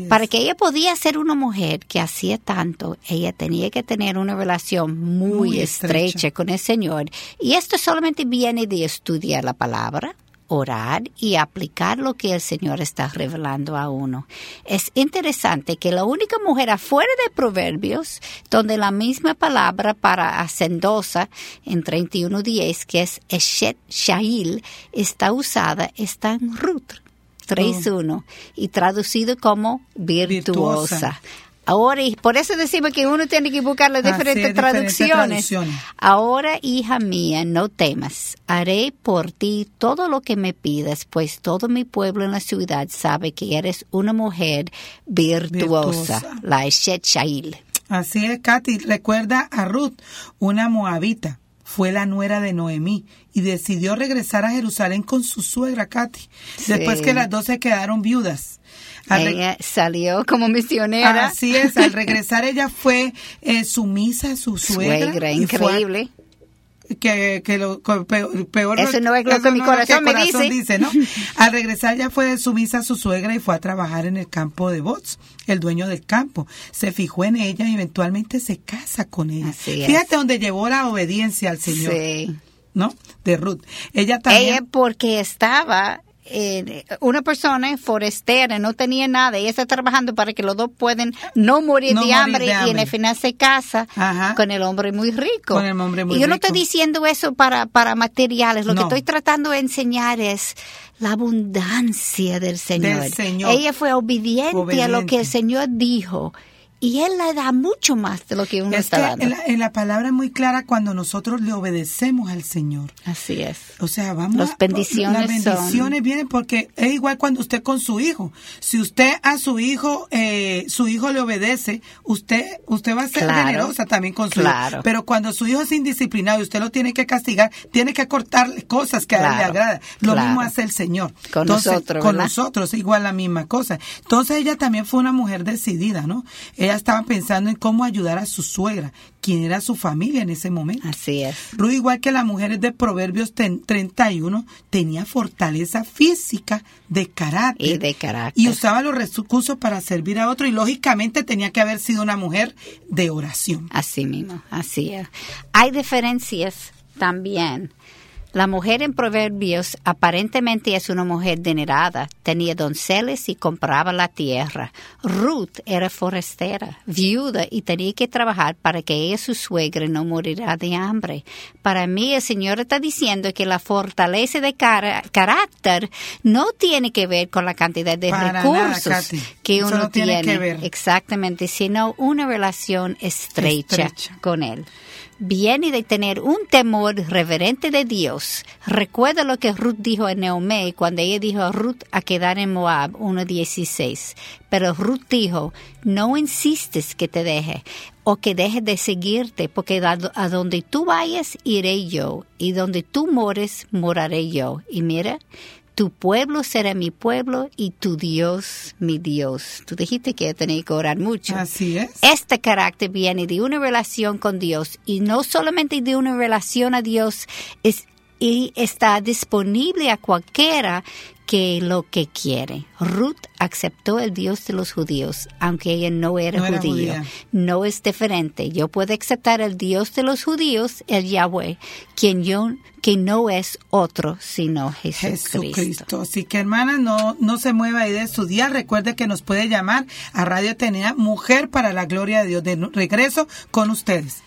Para que ella podía ser una mujer que hacía tanto, ella tenía que tener una relación muy, Muy estrecha. estrecha. con el Señor. Y esto solamente viene de estudiar la palabra, orar y aplicar lo que el Señor está revelando a uno. Es interesante que la única mujer afuera de Proverbios, donde la misma palabra para hacendosa en 31.10, que es Eshet Shail, está usada, está en Ruth 3.1 y traducido como virtuosa. Virtuosa. Ahora, y por eso decimos que uno tiene que buscar las diferentes, es, diferentes traducciones. Ahora, hija mía, no temas. Haré por ti todo lo que me pidas, pues todo mi pueblo en la ciudad sabe que eres una mujer virtuosa, Virtuosa. la Eshet Shail. Así es, Katy. Recuerda a Ruth, una moabita. Fue la nuera de Noemí y decidió regresar a Jerusalén con su suegra, Katy. Después que las dos se quedaron viudas. Ella salió como misionera. Así es, al regresar ella fue eh, sumisa a su suegra. Suegra, fue- increíble. que, que lo peor, peor- Eso no es lo que mi no corazón me dice. ¿no? Al regresar ya fue sumisa a su suegra y fue a trabajar en el campo de Bots, el dueño del campo. Se fijó en ella y eventualmente se casa con ella. Así es. Fíjate donde llevó la obediencia al Señor, Sí. ¿no? De Ruth. Ella también Ella porque estaba eh, una persona forastera, no tenía nada, ella está trabajando para que los dos puedan no morir, No de, morir hambre, de y en el final se casa Ajá. con el hombre muy rico. Con el hombre muy y yo no estoy diciendo eso para, para materiales, lo que estoy tratando de enseñar es la abundancia del Señor. Del Señor. Ella fue obediente, a lo que el Señor dijo. Y Él le da mucho más de lo que uno es está que dando. en la, en la palabra es muy clara cuando nosotros le obedecemos al Señor. Así es. O sea, vamos Las a- bendiciones Las bendiciones son- vienen porque es igual cuando usted con su hijo. Si usted a su hijo, eh, su hijo le obedece, usted usted va a ser Claro, generosa también con su claro. hijo. Pero cuando su hijo es indisciplinado y usted lo tiene que castigar, tiene que cortarle cosas que a él le agrada. Lo mismo hace el Señor. Con nosotros, Con ¿verdad? nosotros, igual la misma cosa. Entonces ella también fue una mujer decidida, ¿no? Ella estaba pensando en cómo ayudar a su suegra, quien era su familia en ese momento. Así es. Ruth, igual que las mujeres de Proverbios ten- 31, tenía fortaleza física de carácter. Y de carácter. Y usaba los recursos para servir a otro y lógicamente tenía que haber sido una mujer de oración. Así mismo, así es. Hay diferencias también La mujer en Proverbios aparentemente es una mujer dinerada, tenía donceles y compraba la tierra. Ruth era forastera, viuda y tenía que trabajar para que ella, su suegra, no morirá de hambre. Para mí, el Señor está diciendo que la fortaleza de carácter no tiene que ver con la cantidad de Para recursos que uno no tiene tiene. que ver. Exactamente, sino una relación estrecha, Estrecha. con Él. Viene de tener un temor reverente de Dios. Recuerda lo que Ruth dijo a Naomi cuando ella dijo a Ruth a quedar en Moab 1.16. Pero Ruth dijo, no insistes que te deje o que deje de seguirte, porque a donde tú vayas iré yo y donde tú mores moraré yo. Y mira, tu pueblo será mi pueblo y tu Dios mi Dios. Tú dijiste que tenía que orar mucho. Así es. Este carácter viene de una relación con Dios y no solamente de una relación a Dios, es, y está disponible a cualquiera que lo que quiere. Ruth aceptó el Dios de los judíos, aunque ella no era, No era judía. judía. No es diferente. Yo puedo aceptar el Dios de los judíos, el Yahweh, quien yo, que no es otro sino Jesucristo. Jesucristo. Así que hermana, no, no se mueva ahí de su día. Recuerde que nos puede llamar a Radio Atenea Mujer para la Gloria de Dios. De regreso con ustedes.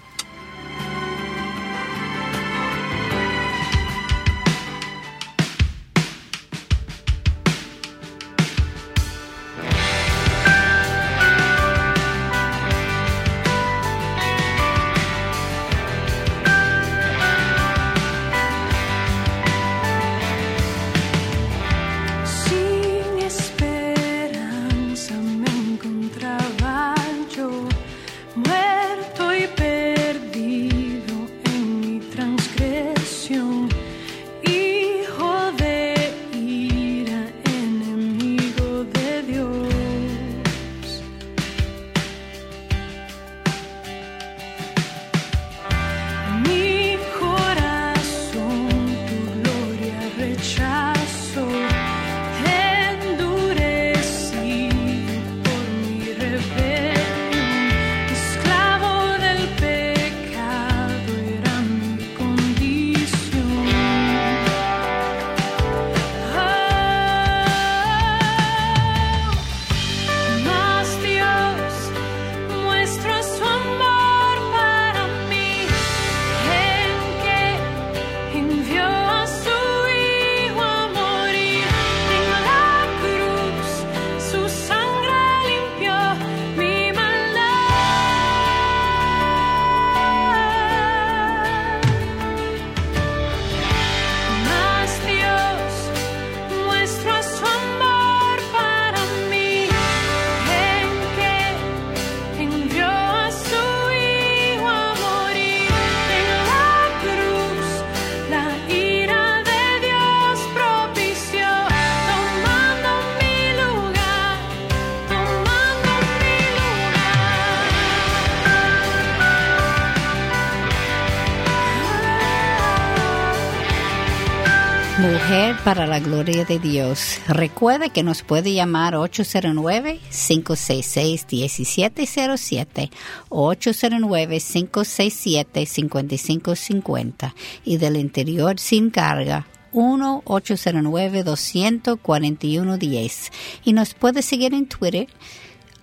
Para la gloria de Dios. Recuerde que nos puede llamar 809-566-1707 o 809-567-5550 y del interior sin carga 1-809-241-10 y nos puede seguir en Twitter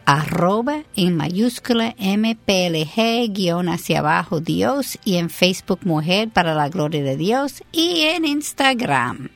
arroba en mayúscula MPLG guion hacia abajo Dios y en Facebook Mujer para la Gloria de Dios y en Instagram.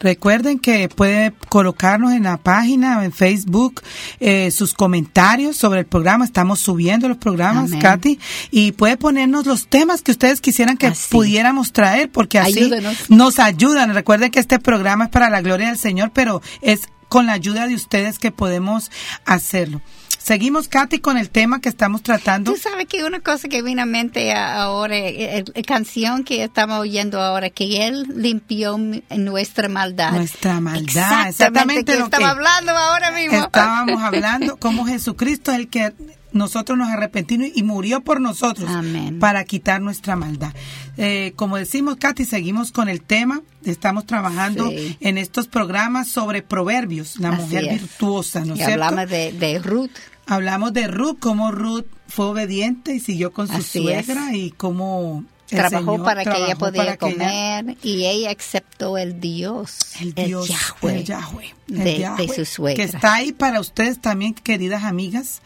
Recuerden que puede colocarnos en la página, en Facebook, eh, sus comentarios sobre el programa. Estamos subiendo los programas, Amén. Katy. Y puede ponernos los temas que ustedes quisieran que Así. pudiéramos traer, porque así Ayúdenos. nos ayudan. Recuerden que este programa es para la gloria del Señor, pero es con la ayuda de ustedes que podemos hacerlo. Seguimos, Katy, con el tema que estamos tratando. Tú sabes que una cosa que vino a mente ahora, eh, la canción que estamos oyendo ahora, que Él limpió nuestra maldad. Nuestra maldad, Exactamente, exactamente que lo estamos que- hablando ahora mismo. Estábamos hablando cómo Jesucristo es el que nosotros nos arrepentimos y murió por nosotros Amén. para quitar nuestra maldad. Eh, como decimos, Katy, seguimos con el tema. Estamos trabajando Sí. en estos programas sobre proverbios, la Así mujer es. virtuosa, ¿no es cierto? hablamos de, de Ruth. Hablamos de Ruth, cómo Ruth fue obediente y siguió con su Así suegra y cómo trabajó para que ella podía ella- comer y ella aceptó el Dios, El Dios, Yahweh, el Yahweh, el de, Yahweh, de su suegra. Que está ahí para ustedes también, queridas amigas.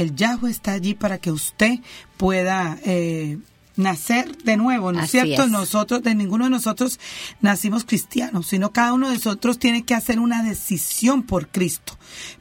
El Yahweh está allí para que usted pueda eh, nacer de nuevo, ¿no es Así cierto? es. Nosotros, de ninguno de nosotros nacimos cristianos, sino cada uno de nosotros tiene que hacer una decisión por Cristo.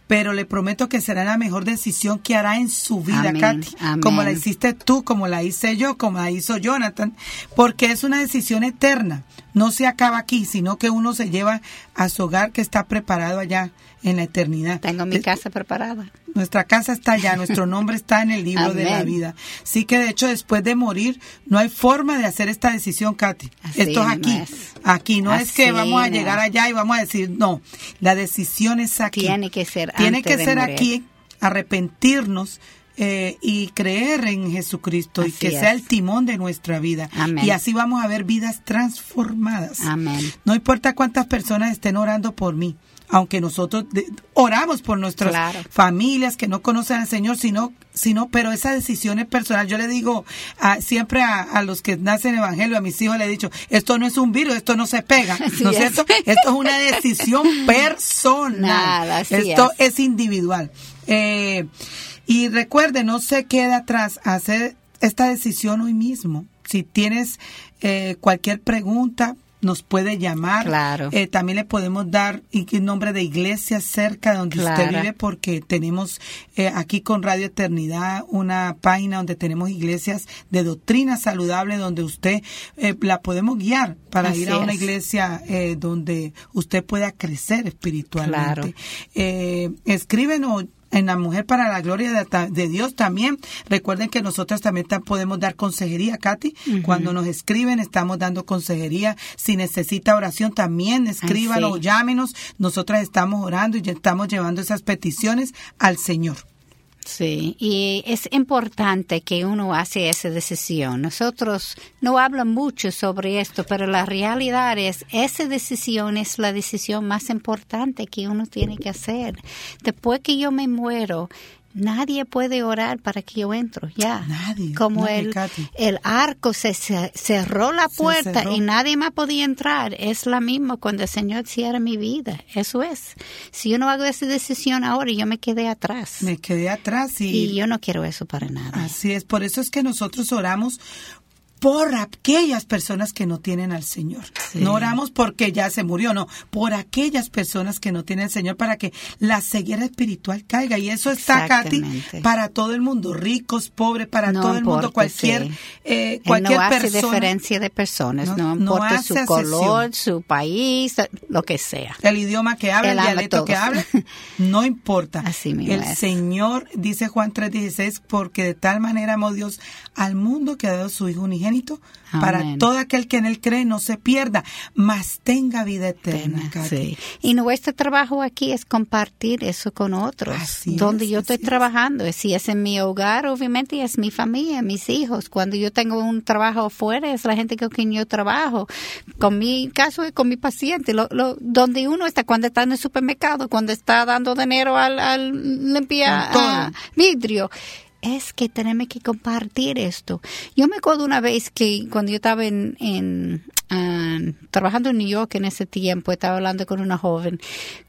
Pero le prometo que será la mejor decisión que hará en su vida, Amén, Katy. amén. Como la hiciste tú, como la hice yo, como la hizo Jonathan, porque es una decisión eterna. No se acaba aquí, sino que uno se lleva a su hogar que está preparado allá en la eternidad. Tengo mi Eh, casa preparada. Nuestra casa está allá, nuestro nombre está en el libro de la vida. Sí que de hecho después de morir no hay forma de hacer esta decisión, Katy. Así Esto es aquí. es. Aquí no es que vamos a llegar allá y vamos a decir, no, la decisión es aquí. Tiene que ser Tiene antes que de ser morir. aquí, arrepentirnos eh, y creer en Jesucristo y que sea el timón de nuestra vida. Amén. Y así vamos a ver vidas transformadas. Amén. No importa cuántas personas estén orando por mí, aunque nosotros oramos por nuestras Claro. familias que no conocen al Señor, sino, sino, pero esa decisión es personal. Yo le digo a- siempre a, a los que nacen evangelio, a mis hijos le he dicho, esto no es un virus, esto no se pega, Así ¿no es cierto? Esto es una decisión personal. Nada, esto es. es individual. Eh, y recuerde, no se queda atrás, hacer esta decisión hoy mismo. Si tienes eh, cualquier pregunta, nos puede llamar. Claro. Eh, también le podemos dar y nombre de iglesia cerca de donde usted vive, porque tenemos eh, aquí con Radio Eternidad una página donde tenemos iglesias de doctrina saludable, donde usted eh, la podemos guiar para Así ir a una es. iglesia eh, donde usted pueda crecer espiritualmente. Claro. Eh, escríbenos en la mujer para la gloria de, Dios también. Recuerden que nosotros también ta- podemos dar consejería, Katy. Cuando nos escriben, estamos dando consejería. Si necesita oración, también escríbanos, sí. llámenos. Nosotras estamos orando y ya estamos llevando esas peticiones al Señor. Sí, y es importante que uno hace esa decisión. Nosotros no hablan mucho sobre esto, pero la realidad es, esa decisión es la decisión más importante que uno tiene que hacer. Después que yo me muero, nadie puede orar para que yo entro, ya. Nadie, Como nadie, el, Katy. el arco se, se- cerró la puerta cerró. y nadie más podía entrar. Es la misma cuando el Señor cierra mi vida. Eso es. Si yo no hago esa decisión ahora, yo me quedé atrás. Me quedé atrás y, Y yo no quiero eso para nada. Así es, por eso es que nosotros oramos por aquellas personas que no tienen al Señor. Sí. No oramos porque ya se murió, no, por aquellas personas que no tienen al Señor para que la ceguera espiritual caiga. Y eso está, Katy, para todo el mundo, ricos, pobres, para No todo el mundo, cualquier, sí. eh, cualquier no hace persona. diferencia de personas, No- importa su color, su país, lo que sea. El idioma que habla, el dialecto que habla, no importa. Así mismo el es. Señor, dice Juan 3:16, porque de tal manera amó Dios al mundo que ha dado su Hijo unigénito, para Amén. todo aquel que en él cree no se pierda, mas tenga vida eterna. Sí. Y nuestro trabajo aquí es compartir eso con otros. Así donde es, yo estoy es. trabajando, si es en mi hogar, obviamente es mi familia, mis hijos. Cuando yo tengo un trabajo afuera, es la gente con quien yo trabajo. Con mi caso es con mi paciente. Lo, lo- donde uno está, cuando está en el supermercado, cuando está dando dinero al, al limpiar vidrio. Es que tenemos que compartir esto. Yo me acuerdo una vez que cuando yo estaba en, en ah, trabajando en New York en ese tiempo, estaba hablando con una joven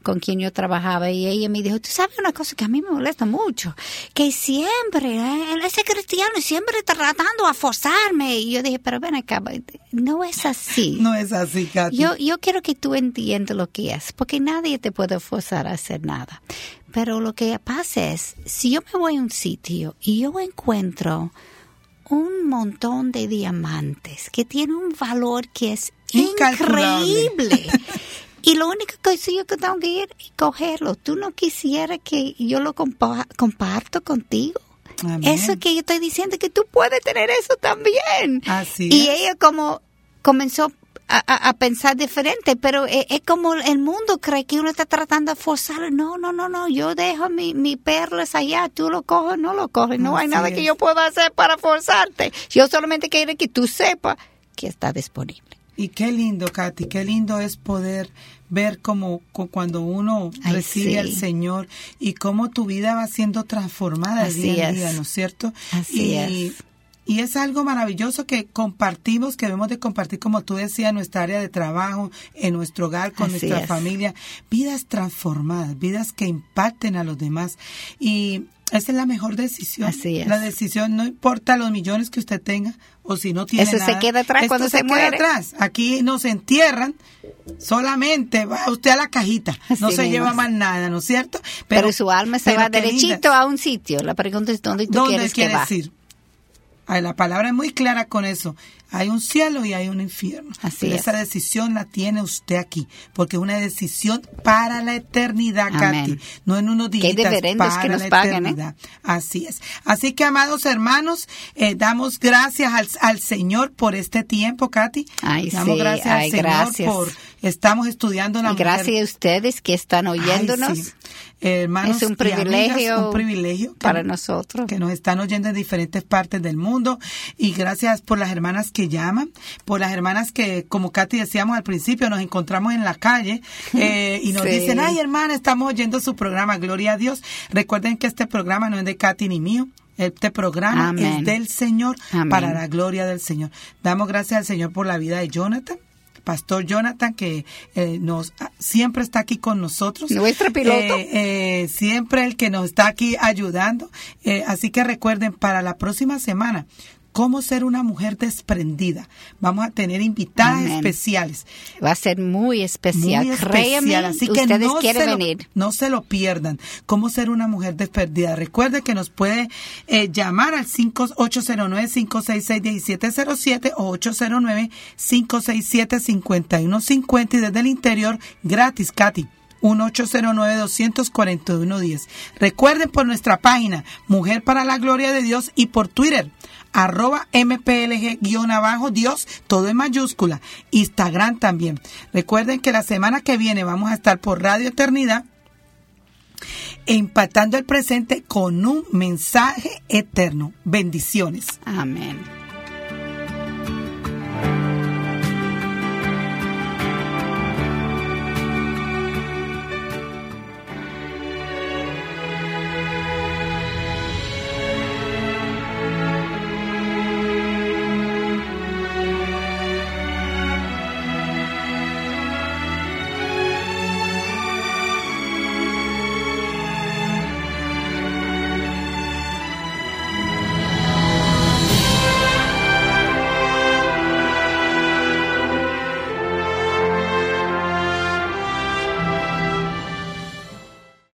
con quien yo trabajaba y ella me dijo, tú sabes una cosa que a mí me molesta mucho, que siempre, eh, ese cristiano siempre está tratando a forzarme. Y yo dije, pero ven acá, no es así. No es así, Katy. Yo, yo quiero que tú entiendas lo que es, porque nadie te puede forzar a hacer nada. Pero lo que pasa es, si yo me voy a un sitio y yo encuentro un montón de diamantes que tienen un valor que es increíble. Y lo único que yo tengo que ir y cogerlo. Tú no quisieras que yo lo compa- comparto contigo. Amén. Eso que yo estoy diciendo que tú puedes tener eso también. Así y es. ella como comenzó a, a- a pensar diferente, pero es, es como el mundo cree que uno está tratando de forzar. No, no, no, no, yo dejo mi, mi perlas allá, tú lo coges, no lo coges, no hay Así nada que es. yo pueda hacer para forzarte. Yo solamente quiero que tú sepas que está disponible. Y qué lindo, Katy, qué lindo es poder ver como cu- cuando uno Ay, recibe sí. al Señor y cómo tu vida va siendo transformada Así día es. día, ¿no es cierto? Así y, es. Y es algo maravilloso que compartimos, que debemos de compartir, como tú decías, en nuestra área de trabajo, en nuestro hogar, con Así nuestra es. familia, vidas transformadas, vidas que impacten a los demás. Y esa es la mejor decisión. Así es. La decisión, no importa los millones que usted tenga o si no tiene Eso se queda atrás Esto cuando se queda muere. atrás. Aquí nos entierran, solamente va usted a la cajita. no se lleva más nada, ¿no es cierto? Pero, su alma se va linda. derechito a un sitio. La pregunta es dónde tú ¿Dónde quieres que quiere va. ir? La palabra es muy clara con eso. Hay un cielo y hay un infierno. Así Pero es. esa decisión la tiene usted aquí, porque es una decisión para la eternidad. Katy. No en unos días. Para que nos la ¿eh? eternidad. Así es. Así que, amados hermanos, eh, damos gracias al, al Señor por este tiempo, Katy. Ay, damos sí, gracias ay, al Señor gracias. por estamos estudiando la gracias mujer. a ustedes que están Ay, oyéndonos. sí. Hermanos es un y amigas, privilegio un privilegio que- para nosotros. que nos están oyendo en diferentes partes del mundo y gracias por las hermanas que llaman, por las hermanas que, como Katy decíamos al principio, nos encontramos en la calle eh, y nos Sí. dicen, ay hermana, estamos oyendo su programa, gloria a Dios. Recuerden que este programa no es de Katy ni mío. Este programa Amén. es del Señor Amén. para la gloria del Señor. Damos gracias al Señor por la vida de Jonathan. Pastor Jonathan, que eh, nos siempre está aquí con nosotros. Nuestro piloto. Eh, eh, siempre el que nos está aquí ayudando. Eh, así que recuerden, para la próxima semana, cómo ser una mujer desprendida. Vamos a tener invitadas Amén. especiales. Va a ser muy especial. Muy Créeme, especial, así que ustedes no quieren se, lo, venir. no se lo pierdan. Cómo ser una mujer desperdida. Recuerde que nos puede eh, llamar al 809-566-1707 o 809-567-5150 y desde el interior gratis, Katy. 1-809-241-10. Recuerden por nuestra página Mujer para la Gloria de Dios y por Twitter arroba mplg-abajo Dios, todo en mayúscula. Instagram también. Recuerden que la semana que viene vamos a estar por Radio Eternidad impactando el presente con un mensaje eterno. Bendiciones. Amén.